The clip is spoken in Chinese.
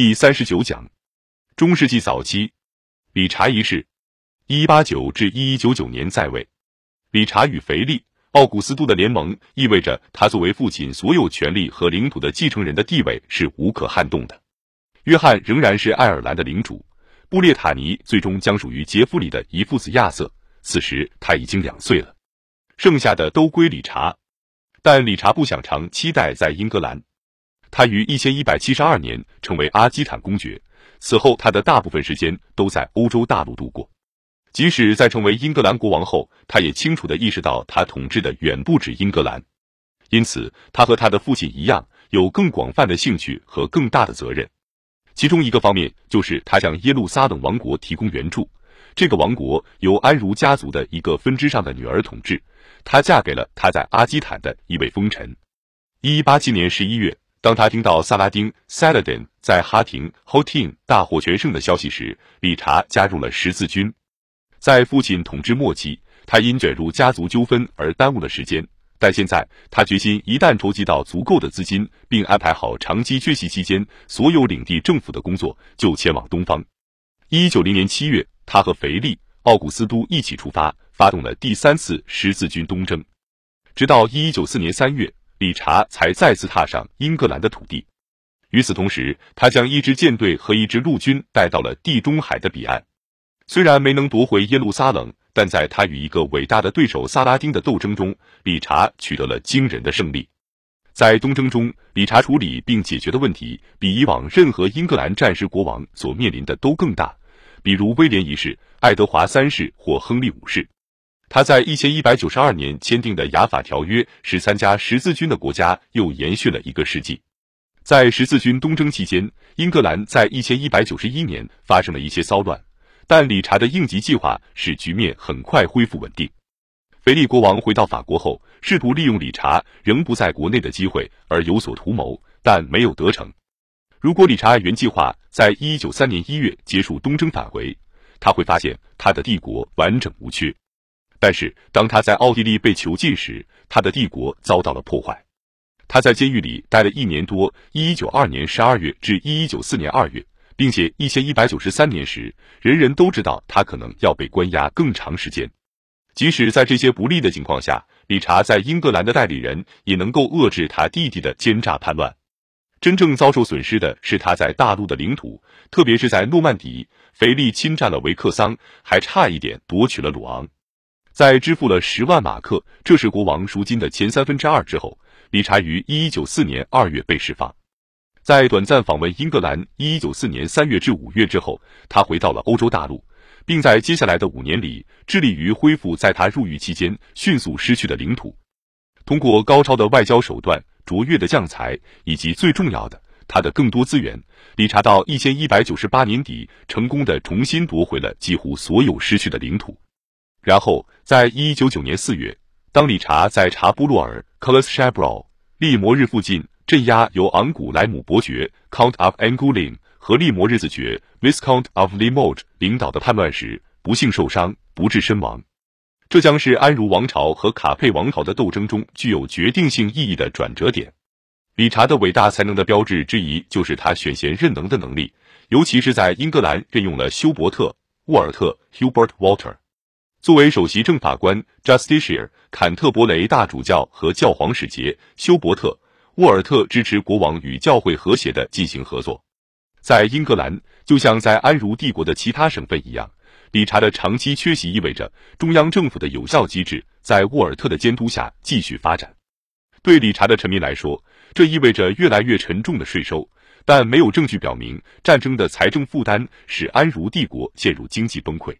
第三十九讲，中世纪早期，理查一世（一八九至一一九九年）在位。理查与腓力·奥古斯都的联盟意味着他作为父亲所有权力和领土的继承人的地位是无可撼动的。约翰仍然是爱尔兰的领主，布列塔尼最终将属于杰弗里的一父子亚瑟，此时他已经两岁了。剩下的都归理查，但理查不想长期待在英格兰。他于一千一百七十二年成为阿基坦公爵，此后他的大部分时间都在欧洲大陆度过。即使在成为英格兰国王后，他也清楚地意识到他统治的远不止英格兰，因此他和他的父亲一样，有更广泛的兴趣和更大的责任。其中一个方面就是他向耶路撒冷王国提供援助，这个王国由安茹家族的一个分支上的女儿统治，她嫁给了他在阿基坦的一位封臣。一八七年十一月。当他听到萨拉丁 （Saladin） 在哈廷 （Hotin） 大获全胜的消息时，理查加入了十字军。在父亲统治末期，他因卷入家族纠纷而耽误了时间，但现在他决心一旦筹集到足够的资金，并安排好长期缺席期间所有领地政府的工作，就前往东方。一九零年七月，他和腓力·奥古斯都一起出发，发动了第三次十字军东征，直到一一九四年三月。理查才再次踏上英格兰的土地。与此同时，他将一支舰队和一支陆军带到了地中海的彼岸。虽然没能夺回耶路撒冷，但在他与一个伟大的对手萨拉丁的斗争中，理查取得了惊人的胜利。在东征中，理查处理并解决的问题比以往任何英格兰战时国王所面临的都更大，比如威廉一世、爱德华三世或亨利五世。他在一千一百九十二年签订的雅法条约，使参加十字军的国家又延续了一个世纪。在十字军东征期间，英格兰在一千一百九十一年发生了一些骚乱，但理查的应急计划使局面很快恢复稳定。腓力国王回到法国后，试图利用理查仍不在国内的机会而有所图谋，但没有得逞。如果理查按原计划在一九三年一月结束东征返回，他会发现他的帝国完整无缺。但是，当他在奥地利被囚禁时，他的帝国遭到了破坏。他在监狱里待了一年多（一一九二年十二月至一一九四年二月），并且一千一百九十三年时，人人都知道他可能要被关押更长时间。即使在这些不利的情况下，理查在英格兰的代理人也能够遏制他弟弟的奸诈叛乱。真正遭受损失的是他在大陆的领土，特别是在诺曼底，腓力侵占了维克桑，还差一点夺取了鲁昂。在支付了十万马克，这是国王赎金的前三分之二之后，理查于一一九四年二月被释放。在短暂访问英格兰一一九四年三月至五月之后，他回到了欧洲大陆，并在接下来的五年里致力于恢复在他入狱期间迅速失去的领土。通过高超的外交手段、卓越的将才以及最重要的他的更多资源，理查到一千一百九十八年底成功的重新夺回了几乎所有失去的领土。然后，在一一九九年四月，当理查在查布洛尔 c o l e s c h a b r o 利摩日附近镇压由昂古莱姆伯爵 （Count of Angoulême） 和利摩日子爵 （Viscount of Limoges） 领导的叛乱时，不幸受伤，不治身亡。这将是安茹王朝和卡佩王朝的斗争中具有决定性意义的转折点。理查的伟大才能的标志之一，就是他选贤任能的能力，尤其是在英格兰任用了休伯特·沃尔特 （Hubert Walter）。作为首席正法官，Justiciar 坎特伯雷大主教和教皇使节休伯特·沃尔特支持国王与教会和谐的进行合作。在英格兰，就像在安茹帝国的其他省份一样，理查的长期缺席意味着中央政府的有效机制在沃尔特的监督下继续发展。对理查的臣民来说，这意味着越来越沉重的税收，但没有证据表明战争的财政负担使安茹帝国陷入经济崩溃。